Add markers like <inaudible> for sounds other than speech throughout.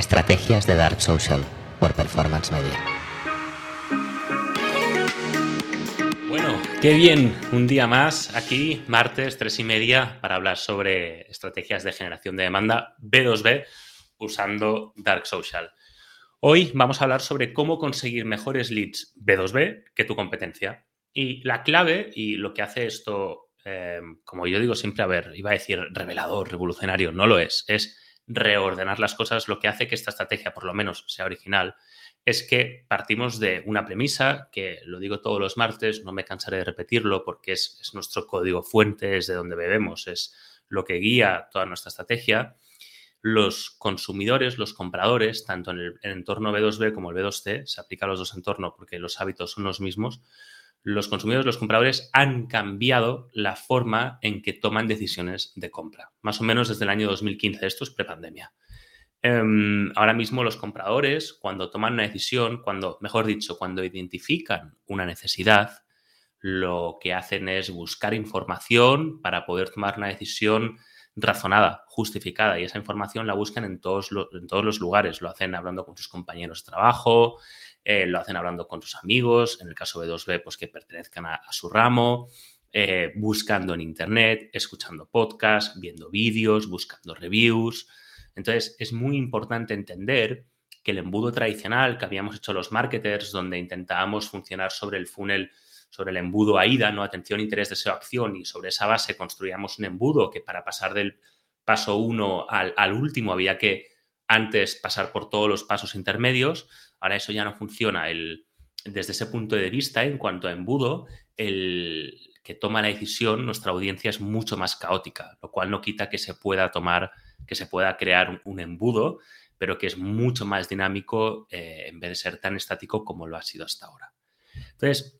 Estrategias de Dark Social por Performance Media. Bueno, qué bien, un día más aquí, martes, tres y media, para hablar sobre estrategias de generación de demanda B2B usando Dark Social. Hoy vamos a hablar sobre cómo conseguir mejores leads B2B que tu competencia. Y la clave y lo que hace esto, eh, como yo digo siempre, a ver, iba a decir revelador, revolucionario, no lo es, es reordenar las cosas, lo que hace que esta estrategia, por lo menos, sea original, es que partimos de una premisa, que lo digo todos los martes, no me cansaré de repetirlo porque es, nuestro código fuente, es de donde bebemos, es lo que guía toda nuestra estrategia. Los consumidores, los compradores, tanto en el, en el entorno B2B como el B2C, se aplica a los dos entornos porque los hábitos son los mismos, los consumidores, los compradores han cambiado la forma en que toman decisiones de compra, más o menos desde el año 2015. Esto es prepandemia. Em, ahora mismo los compradores, cuando toman una decisión, cuando, mejor dicho, cuando identifican una necesidad, lo que hacen es buscar información para poder tomar una decisión razonada, justificada, y esa información la buscan en todos, los, en todos los lugares. Lo hacen hablando con sus compañeros de trabajo, eh, lo hacen hablando con sus amigos, en el caso de 2B, pues que pertenezcan a, su ramo, eh, buscando en Internet, escuchando podcasts, viendo vídeos, buscando reviews. Entonces, es muy importante entender que el embudo tradicional que habíamos hecho los marketers, donde intentábamos funcionar sobre el funnel, sobre el embudo AIDA, ¿no? Atención, interés, deseo, acción, y sobre esa base construíamos un embudo que para pasar del paso 1 al, al último había que antes pasar por todos los pasos intermedios, Ahora eso ya no funciona. El, desde ese punto de vista, en cuanto a embudo, el que toma la decisión, nuestra audiencia es mucho más caótica, lo cual no quita que se pueda tomar, que se pueda crear un, embudo, pero que es mucho más dinámico eh, en vez de ser tan estático como lo ha sido hasta ahora. Entonces,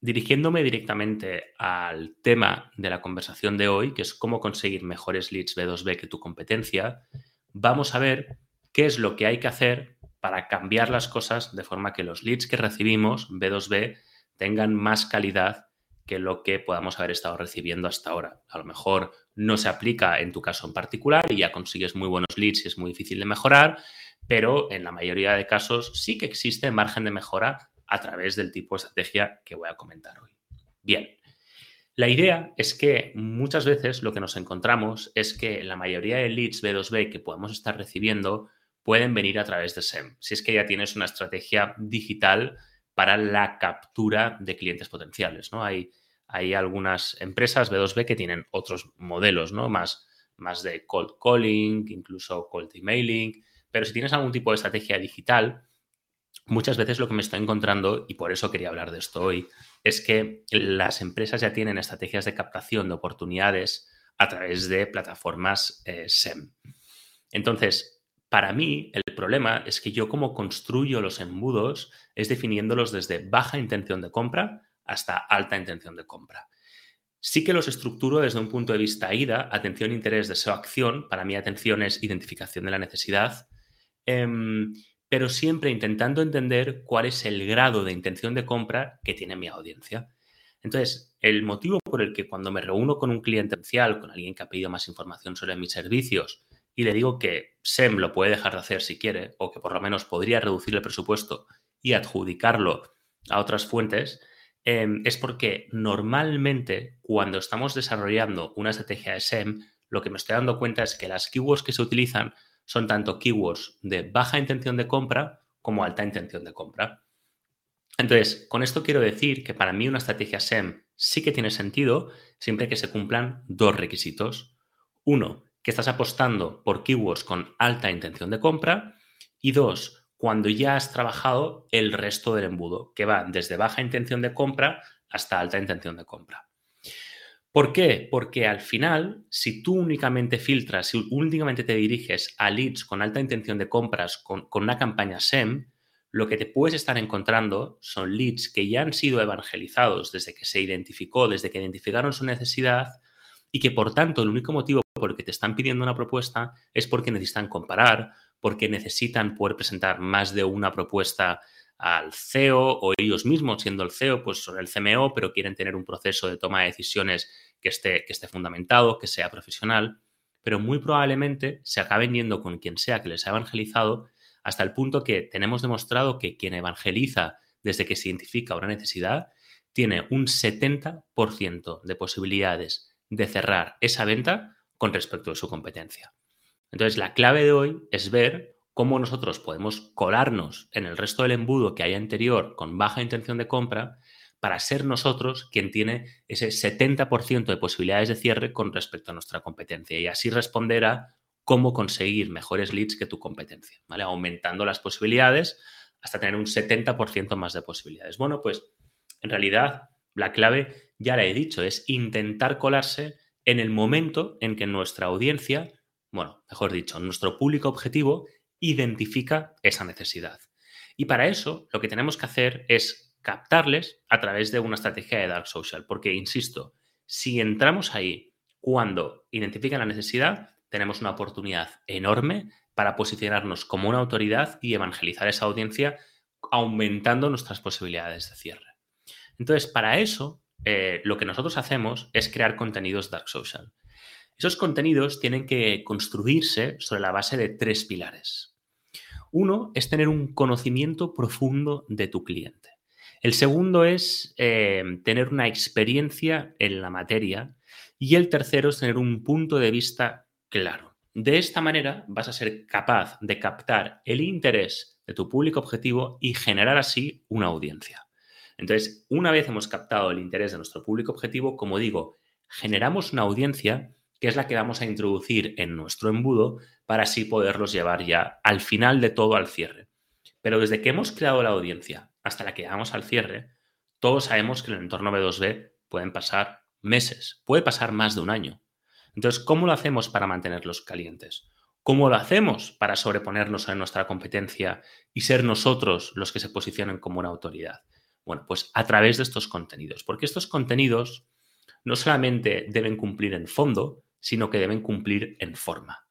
dirigiéndome directamente al tema de la conversación de hoy, que es cómo conseguir mejores leads B2B que tu competencia, vamos a ver qué es lo que hay que hacer para cambiar las cosas de forma que los leads que recibimos, B2B, tengan más calidad que lo que podamos haber estado recibiendo hasta ahora. A lo mejor no se aplica en tu caso en particular y ya consigues muy buenos leads y es muy difícil de mejorar, pero en la mayoría de casos sí que existe margen de mejora a través del tipo de estrategia que voy a comentar hoy. Bien, la idea es que muchas veces lo que nos encontramos es que la mayoría de leads B2B que podemos estar recibiendo pueden venir a través de SEM, si es que ya tienes una estrategia digital para la captura de clientes potenciales. ¿no? Hay, hay algunas empresas B2B que tienen otros modelos, ¿no? más, más de cold calling, incluso cold emailing, pero si tienes algún tipo de estrategia digital, muchas veces lo que me estoy encontrando, y por eso quería hablar de esto hoy, es que las empresas ya tienen estrategias de captación de oportunidades a través de plataformas eh, SEM. Entonces, para mí, el problema es que yo como construyo los embudos es definiéndolos desde baja intención de compra hasta alta intención de compra. Sí que los estructuro desde un punto de vista IDA, atención, interés, deseo, acción. Para mí atención es identificación de la necesidad, em, pero siempre intentando entender cuál es el grado de intención de compra que tiene mi audiencia. Entonces, el motivo por el que cuando me reúno con un cliente potencial, con alguien que ha pedido más información sobre mis servicios, y le digo que SEM lo puede dejar de hacer si quiere, o que por lo menos podría reducir el presupuesto y adjudicarlo a otras fuentes, em, es porque normalmente cuando estamos desarrollando una estrategia de SEM, lo que me estoy dando cuenta es que las keywords que se utilizan son tanto keywords de baja intención de compra como alta intención de compra. Entonces, con esto quiero decir que para mí una estrategia SEM sí que tiene sentido siempre que se cumplan dos requisitos. Uno, que estás apostando por keywords con alta intención de compra. Y dos, cuando ya has trabajado el resto del embudo, que va desde baja intención de compra hasta alta intención de compra. ¿Por qué? Porque al final, si tú únicamente filtras, si únicamente te diriges a leads con alta intención de compras con, una campaña SEM, lo que te puedes estar encontrando son leads que ya han sido evangelizados desde que se identificó, desde que identificaron su necesidad y que por tanto el único motivo porque te están pidiendo una propuesta es porque necesitan comparar, porque necesitan poder presentar más de una propuesta al CEO o ellos mismos, siendo el CEO, pues son el CMO, pero quieren tener un proceso de toma de decisiones que esté, que esté fundamentado, que sea profesional. pero muy probablemente se acaben yendo con quien sea que les ha evangelizado hasta el punto que tenemos demostrado que quien evangeliza desde que se identifica una necesidad tiene un 70% de posibilidades de cerrar esa venta con respecto a su competencia. Entonces, la clave de hoy es ver cómo nosotros podemos colarnos en el resto del embudo que hay anterior con baja intención de compra para ser nosotros quien tiene ese 70% de posibilidades de cierre con respecto a nuestra competencia y así responder a cómo conseguir mejores leads que tu competencia, ¿vale? Aumentando las posibilidades hasta tener un 70% más de posibilidades. Bueno, pues en realidad la clave, ya la he dicho, es intentar colarse en el momento en que nuestra audiencia, bueno, mejor dicho, nuestro público objetivo identifica esa necesidad. Y para eso lo que tenemos que hacer es captarles a través de una estrategia de Dark Social, porque, insisto, si entramos ahí cuando identifican la necesidad, tenemos una oportunidad enorme para posicionarnos como una autoridad y evangelizar esa audiencia aumentando nuestras posibilidades de cierre. Entonces, para eso, eh, lo que nosotros hacemos es crear contenidos dark social. Esos contenidos tienen que construirse sobre la base de tres pilares. Uno es tener un conocimiento profundo de tu cliente. El segundo es eh, tener una experiencia en la materia. Y el tercero es tener un punto de vista claro. De esta manera vas a ser capaz de captar el interés de tu público objetivo y generar así una audiencia. Entonces, una vez hemos captado el interés de nuestro público objetivo, como digo, generamos una audiencia que es la que vamos a introducir en nuestro embudo para así poderlos llevar ya al final de todo al cierre. Pero desde que hemos creado la audiencia hasta la que llegamos al cierre, todos sabemos que en el entorno B2B pueden pasar meses, puede pasar más de un año. Entonces, ¿cómo lo hacemos para mantenerlos calientes? ¿Cómo lo hacemos para sobreponernos a nuestra competencia y ser nosotros los que se posicionen como una autoridad? Bueno, pues a través de estos contenidos, porque estos contenidos no solamente deben cumplir en fondo, sino que deben cumplir en forma.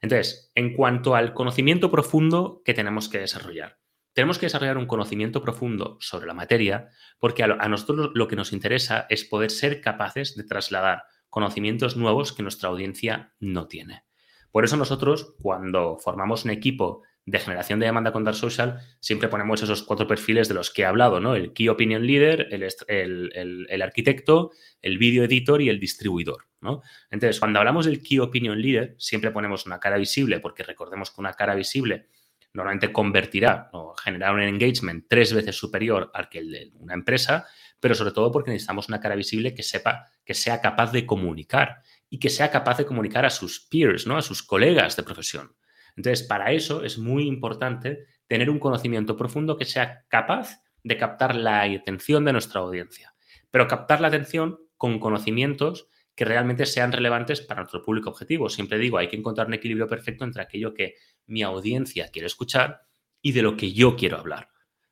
Entonces, en cuanto al conocimiento profundo que tenemos que desarrollar, tenemos que desarrollar un conocimiento profundo sobre la materia porque a nosotros lo que nos interesa es poder ser capaces de trasladar conocimientos nuevos que nuestra audiencia no tiene. Por eso nosotros, cuando formamos un equipo de generación de demanda con Dark Social, siempre ponemos esos cuatro perfiles de los que he hablado, ¿no? El Key Opinion Leader, el, arquitecto, el Video Editor y el distribuidor, ¿no? Entonces, cuando hablamos del Key Opinion Leader, siempre ponemos una cara visible, porque recordemos que una cara visible normalmente convertirá o generará un engagement tres veces superior al que el de una empresa, pero sobre todo porque necesitamos una cara visible que sepa, que sea capaz de comunicar y que sea capaz de comunicar a sus peers, ¿no? A sus colegas de profesión. Entonces, para eso es muy importante tener un conocimiento profundo que sea capaz de captar la atención de nuestra audiencia, pero captar la atención con conocimientos que realmente sean relevantes para nuestro público objetivo. Siempre digo, hay que encontrar un equilibrio perfecto entre aquello que mi audiencia quiere escuchar y de lo que yo quiero hablar.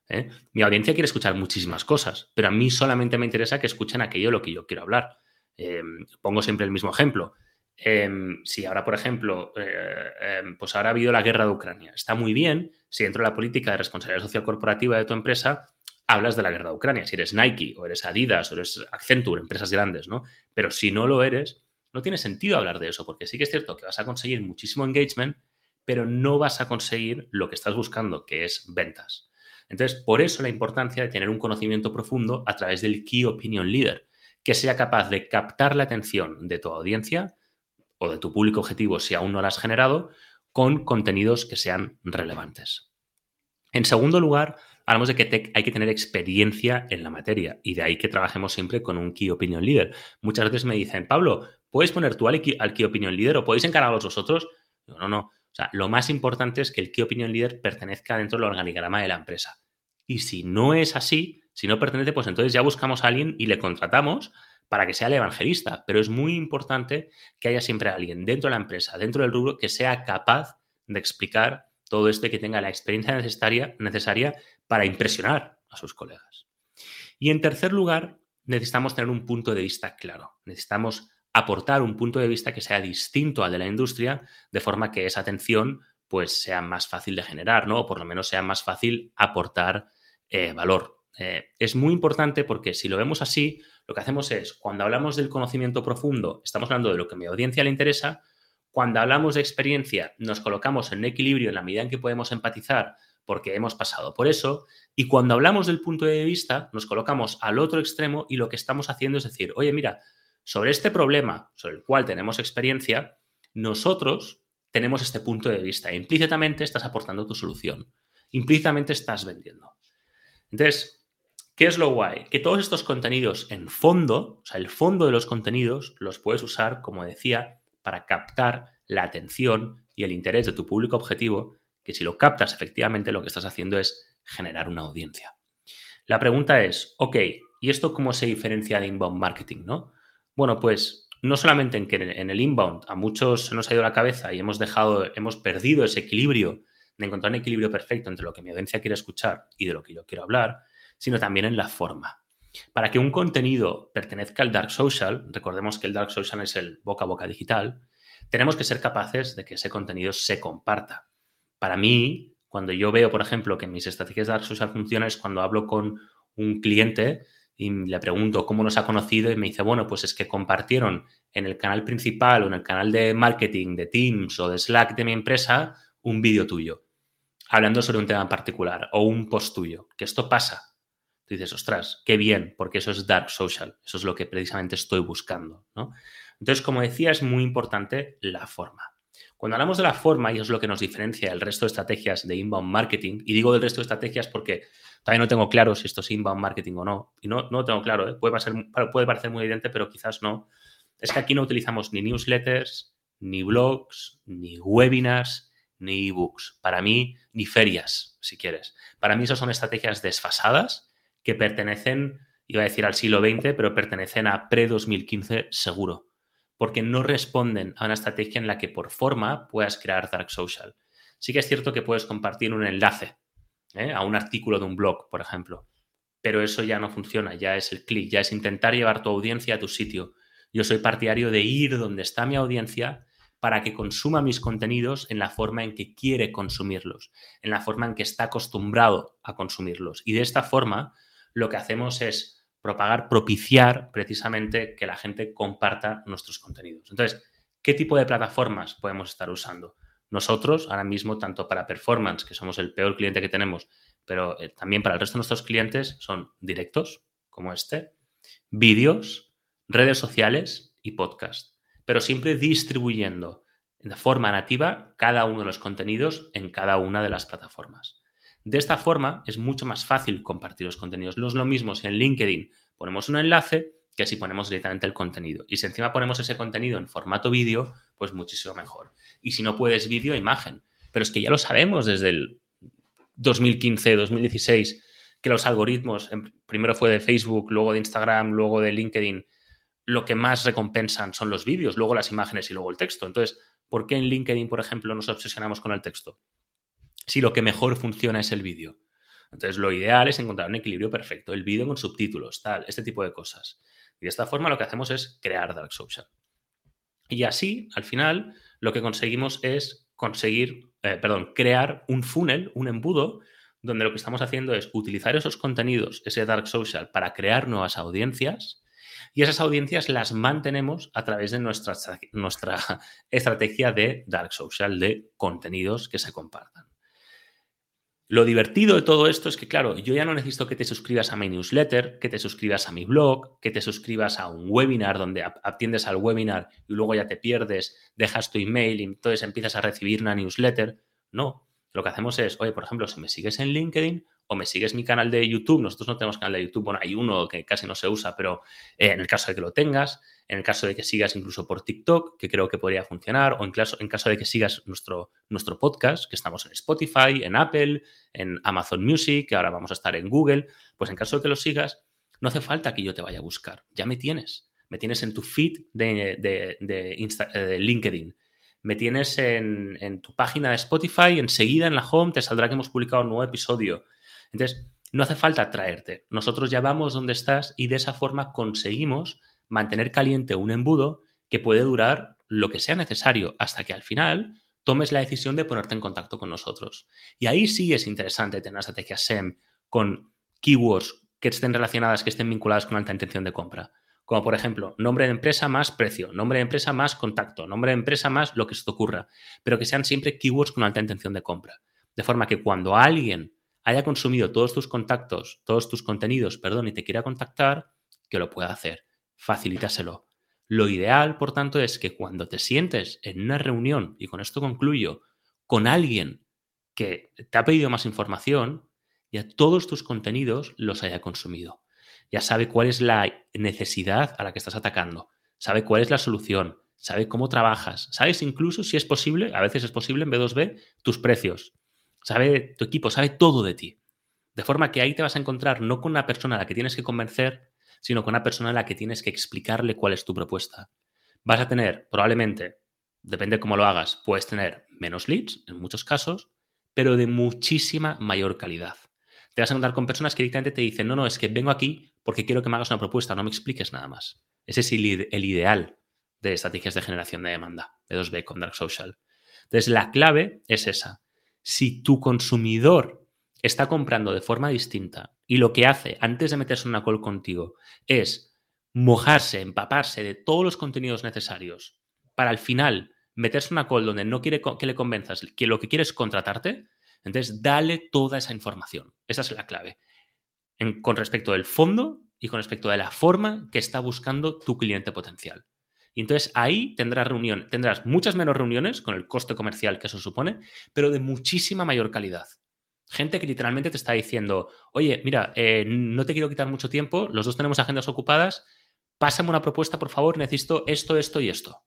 ¿eh? Mi audiencia quiere escuchar muchísimas cosas, pero a mí solamente me interesa que escuchen aquello de lo que yo quiero hablar. Eh, pongo siempre el mismo ejemplo. Em, si ahora, por ejemplo, eh, em, pues ahora ha habido la guerra de Ucrania, está muy bien si dentro de la política de responsabilidad social corporativa de tu empresa hablas de la guerra de Ucrania, si eres Nike o eres Adidas o eres Accenture, empresas grandes, ¿no? Pero si no lo eres, no tiene sentido hablar de eso, porque sí que es cierto que vas a conseguir muchísimo engagement, pero no vas a conseguir lo que estás buscando, que es ventas. Entonces, por eso la importancia de tener un conocimiento profundo a través del Key Opinion Leader, que sea capaz de captar la atención de tu audiencia o de tu público objetivo si aún no lo has generado, con contenidos que sean relevantes. En segundo lugar, hablamos de que hay que tener experiencia en la materia y de ahí que trabajemos siempre con un Key Opinion Leader. Muchas veces me dicen, Pablo, ¿puedes poner tú al Key, Opinion Leader o podéis encargarlos vosotros? No, no, no. O sea, lo más importante es que el Key Opinion Leader pertenezca dentro del organigrama de la empresa. Y si no es así, si no pertenece, pues entonces ya buscamos a alguien y le contratamos para que sea el evangelista, pero es muy importante que haya siempre alguien dentro de la empresa, dentro del rubro, que sea capaz de explicar todo esto y que tenga la experiencia necesaria, necesaria para impresionar a sus colegas. Y en tercer lugar, necesitamos tener un punto de vista claro. Necesitamos aportar un punto de vista que sea distinto al de la industria, de forma que esa atención pues sea más fácil de generar, ¿no? O por lo menos sea más fácil aportar eh, valor. Eh, es muy importante porque si lo vemos así, lo que hacemos es, cuando hablamos del conocimiento profundo, estamos hablando de lo que a mi audiencia le interesa, Cuando hablamos de experiencia, nos colocamos en equilibrio en la medida en que podemos empatizar porque hemos pasado por eso. Y cuando hablamos del punto de vista, nos colocamos al otro extremo y lo que estamos haciendo es decir, oye, mira, sobre este problema sobre el cual tenemos experiencia, nosotros tenemos este punto de vista. Implícitamente estás aportando tu solución. Implícitamente estás vendiendo. Entonces, ¿qué es lo guay? Que todos estos contenidos en fondo, o sea, el fondo de los contenidos, los puedes usar, como decía, para captar la atención y el interés de tu público objetivo, que si lo captas efectivamente lo que estás haciendo es generar una audiencia. La pregunta es, ok, ¿y esto cómo se diferencia de inbound marketing? ¿no? Bueno, pues no solamente en que en el inbound a muchos se nos ha ido la cabeza y hemos dejado, hemos perdido ese equilibrio de encontrar un equilibrio perfecto entre lo que mi audiencia quiere escuchar y de lo que yo quiero hablar, sino también en la forma. Para que un contenido pertenezca al dark social, recordemos que el dark social es el boca a boca digital, tenemos que ser capaces de que ese contenido se comparta. Para mí, cuando yo veo, por ejemplo, que mis estrategias de dark social funcionan es cuando hablo con un cliente y le pregunto cómo nos ha conocido y me dice, bueno, pues es que compartieron en el canal principal o en el canal de marketing de Teams o de Slack de mi empresa un vídeo tuyo hablando sobre un tema en particular o un post tuyo, que esto pasa. Dices, ostras, qué bien, porque eso es dark social, eso es lo que precisamente estoy buscando. ¿no? Entonces, como decía, es muy importante la forma. Cuando hablamos de la forma, y es lo que nos diferencia del resto de estrategias de inbound marketing, y digo del resto de estrategias porque todavía no tengo claro si esto es inbound marketing o no, y no, no lo tengo claro, ¿eh? puede, puede parecer muy evidente, pero quizás no, es que aquí no utilizamos ni newsletters, ni blogs, ni webinars, ni ebooks. Para mí, ni ferias, si quieres. Para mí, esas son estrategias desfasadas que pertenecen, iba a decir al siglo XX, pero pertenecen a pre-2015 seguro. Porque no responden a una estrategia en la que por forma puedas crear dark social. Sí que es cierto que puedes compartir un enlace ¿eh? a un artículo de un blog, por ejemplo. Pero eso ya no funciona, ya es el clic, ya es intentar llevar tu audiencia a tu sitio. Yo soy partidario de ir donde está mi audiencia para que consuma mis contenidos en la forma en que quiere consumirlos, en la forma en que está acostumbrado a consumirlos. Y de esta forma, lo que hacemos es propagar, propiciar precisamente que la gente comparta nuestros contenidos. Entonces, ¿qué tipo de plataformas podemos estar usando? Nosotros, ahora mismo, tanto para performance, que somos el peor cliente que tenemos, pero eh, también para el resto de nuestros clientes, son directos, como este, vídeos, redes sociales y podcast pero siempre distribuyendo de forma nativa cada uno de los contenidos en cada una de las plataformas. De esta forma es mucho más fácil compartir los contenidos. No es lo mismo si en LinkedIn ponemos un enlace que si ponemos directamente el contenido. Y si encima ponemos ese contenido en formato vídeo, pues muchísimo mejor. Y si no puedes vídeo, imagen. Pero es que ya lo sabemos desde el 2015, 2016, que los algoritmos, primero fue de Facebook, luego de Instagram, luego de LinkedIn, lo que más recompensan son los vídeos, luego las imágenes y luego el texto. Entonces, ¿por qué en LinkedIn, por ejemplo, nos obsesionamos con el texto? Si lo que mejor funciona es el vídeo. Entonces, lo ideal es encontrar un equilibrio perfecto, el vídeo con subtítulos, tal, este tipo de cosas. Y de esta forma lo que hacemos es crear Dark Social. Y así, al final, lo que conseguimos es conseguir, eh, perdón, crear un funnel, un embudo, donde lo que estamos haciendo es utilizar esos contenidos, ese Dark Social, para crear nuevas audiencias y esas audiencias las mantenemos a través de nuestra, nuestra <laughs> estrategia de dark social, de contenidos que se compartan. Lo divertido de todo esto es que, claro, yo ya no necesito que te suscribas a mi newsletter, que te suscribas a mi blog, que te suscribas a un webinar donde atiendes al webinar y luego ya te pierdes, dejas tu email y entonces empiezas a recibir una newsletter. No, lo que hacemos es, oye, por ejemplo, si me sigues en LinkedIn, o me sigues mi canal de YouTube, nosotros no tenemos canal de YouTube, bueno, hay uno que casi no se usa, pero eh, en el caso de que lo tengas, en el caso de que sigas incluso por TikTok, que creo que podría funcionar, o en caso, de que sigas nuestro, nuestro podcast, que estamos en Spotify, en Apple, en Amazon Music, que ahora vamos a estar en Google, pues en caso de que lo sigas, no hace falta que yo te vaya a buscar, ya me tienes, me tienes en tu feed de, de LinkedIn, me tienes en, en tu página de Spotify, enseguida en la home te saldrá que hemos publicado un nuevo episodio. Entonces, no hace falta traerte. Nosotros ya vamos donde estás y de esa forma conseguimos mantener caliente un embudo que puede durar lo que sea necesario hasta que al final tomes la decisión de ponerte en contacto con nosotros. Y ahí sí es interesante tener una estrategia SEM con keywords que estén relacionadas, que estén vinculadas con alta intención de compra. como por ejemplo nombre de empresa más precio, nombre de empresa más contacto, nombre de empresa más lo que se te ocurra, pero que sean siempre keywords con alta intención de compra. De forma que cuando alguien haya consumido todos tus contactos, todos tus contenidos, perdón, y te quiera contactar, que lo pueda hacer. Facilítaselo. Lo ideal, por tanto, es que cuando te sientes en una reunión, y con esto concluyo, con alguien que te ha pedido más información, ya todos tus contenidos los haya consumido ya sabe cuál es la necesidad a la que estás atacando, sabe cuál es la solución, sabe cómo trabajas, sabes incluso si es posible, a veces es posible en B2B, tus precios, sabe tu equipo, sabe todo de ti. De forma que ahí te vas a encontrar no con una persona a la que tienes que convencer, sino con una persona a la que tienes que explicarle cuál es tu propuesta. Vas a tener, probablemente, depende cómo lo hagas, puedes tener menos leads en muchos casos, pero de muchísima mayor calidad. Te vas a encontrar con personas que directamente te dicen, no, no, es que vengo aquí porque quiero que me hagas una propuesta, no me expliques nada más. Ese es el, ideal de estrategias de generación de demanda, de 2B con Dark Social. Entonces, la clave es esa. Si tu consumidor está comprando de forma distinta y lo que hace antes de meterse en una call contigo es mojarse, empaparse de todos los contenidos necesarios para al final meterse en una call donde no quiere que le convenzas que lo que quiere es contratarte, entonces dale toda esa información. Esa es la clave con respecto del fondo y con respecto de la forma que está buscando tu cliente potencial. Y entonces ahí tendrás reunión, tendrás muchas menos reuniones con el coste comercial que eso supone, pero de muchísima mayor calidad. Gente que literalmente te está diciendo, oye, mira, eh, no te quiero quitar mucho tiempo, los dos tenemos agendas ocupadas, pásame una propuesta, por favor, necesito esto, esto y esto.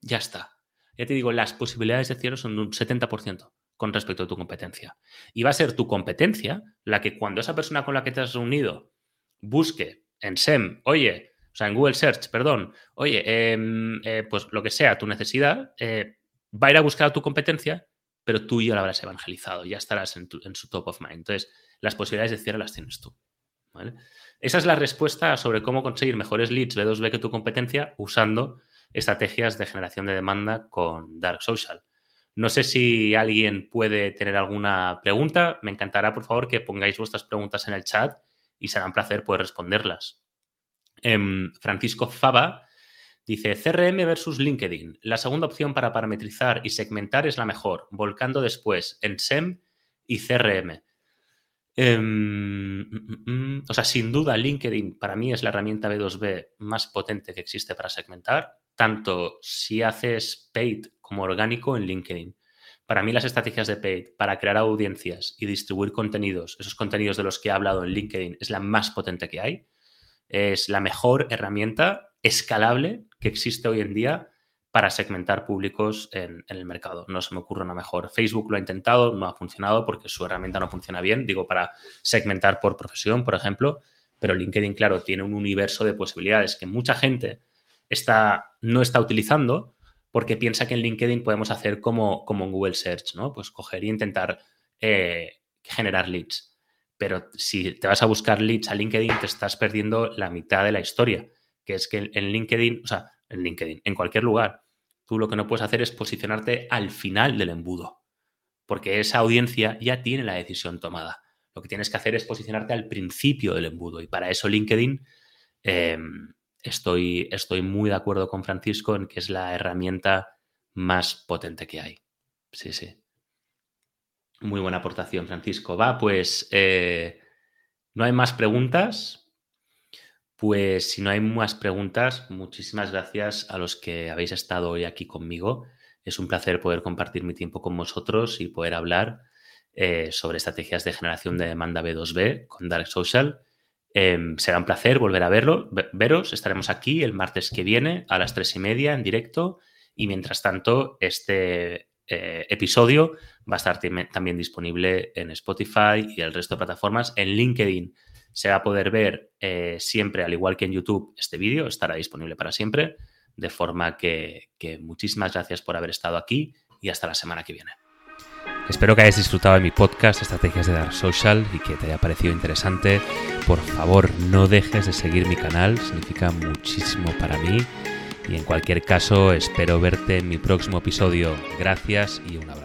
Ya está. Ya te digo, las posibilidades de cierre son un 70% con respecto a tu competencia. Y va a ser tu competencia la que cuando esa persona con la que te has reunido busque en SEM, oye, o sea, en Google Search, perdón, oye, em, eh, pues lo que sea, tu necesidad, eh, va a ir a buscar a tu competencia, pero tú ya la habrás evangelizado, ya estarás en, su top of mind. Entonces, las posibilidades de cierre las tienes tú. Esa es la respuesta sobre cómo conseguir mejores leads B2B que tu competencia usando estrategias de generación de demanda con Dark Social. No sé si alguien puede tener alguna pregunta. Me encantará, por favor, que pongáis vuestras preguntas en el chat y será un placer poder responderlas. Em, Francisco Fava dice, CRM versus LinkedIn. La segunda opción para parametrizar y segmentar es la mejor, volcando después en SEM y CRM. Em, mm, mm, mm, o sea, sin duda LinkedIn para mí es la herramienta B2B más potente que existe para segmentar, tanto si haces paid como orgánico en LinkedIn. Para mí las estrategias de paid para crear audiencias y distribuir contenidos, esos contenidos de los que he hablado en LinkedIn, es la más potente que hay. Es la mejor herramienta escalable que existe hoy en día para segmentar públicos en, el mercado. No se me ocurre una mejor. Facebook lo ha intentado, no ha funcionado porque su herramienta no funciona bien, digo, para segmentar por profesión, por ejemplo, pero LinkedIn, claro, tiene un universo de posibilidades que mucha gente está, no está utilizando porque piensa que en LinkedIn podemos hacer como, como en Google Search, ¿no? Pues coger e intentar eh, generar leads. Pero si te vas a buscar leads a LinkedIn, te estás perdiendo la mitad de la historia, que es que en LinkedIn, o sea, en LinkedIn, en cualquier lugar, tú lo que no puedes hacer es posicionarte al final del embudo, porque esa audiencia ya tiene la decisión tomada. Lo que tienes que hacer es posicionarte al principio del embudo y para eso LinkedIn em, estoy, estoy muy de acuerdo con Francisco en que es la herramienta más potente que hay. Sí, sí. Muy buena aportación, Francisco. Va, pues eh, no hay más preguntas. Pues si no hay más preguntas, muchísimas gracias a los que habéis estado hoy aquí conmigo. Es un placer poder compartir mi tiempo con vosotros y poder hablar eh, sobre estrategias de generación de demanda B2B con Dark Social. Em, será un placer volver a veros. Estaremos aquí el martes que viene a las tres y media en directo. Y mientras tanto, este eh, episodio va a estar también disponible en Spotify y el resto de plataformas. En LinkedIn se va a poder ver eh, siempre, al igual que en YouTube, este vídeo estará disponible para siempre. De forma que muchísimas gracias por haber estado aquí y hasta la semana que viene. Espero que hayas disfrutado de mi podcast Estrategias de Dark Social y que te haya parecido interesante. Por favor, no dejes de seguir mi canal, significa muchísimo para mí. Y en cualquier caso, espero verte en mi próximo episodio. Gracias y un abrazo.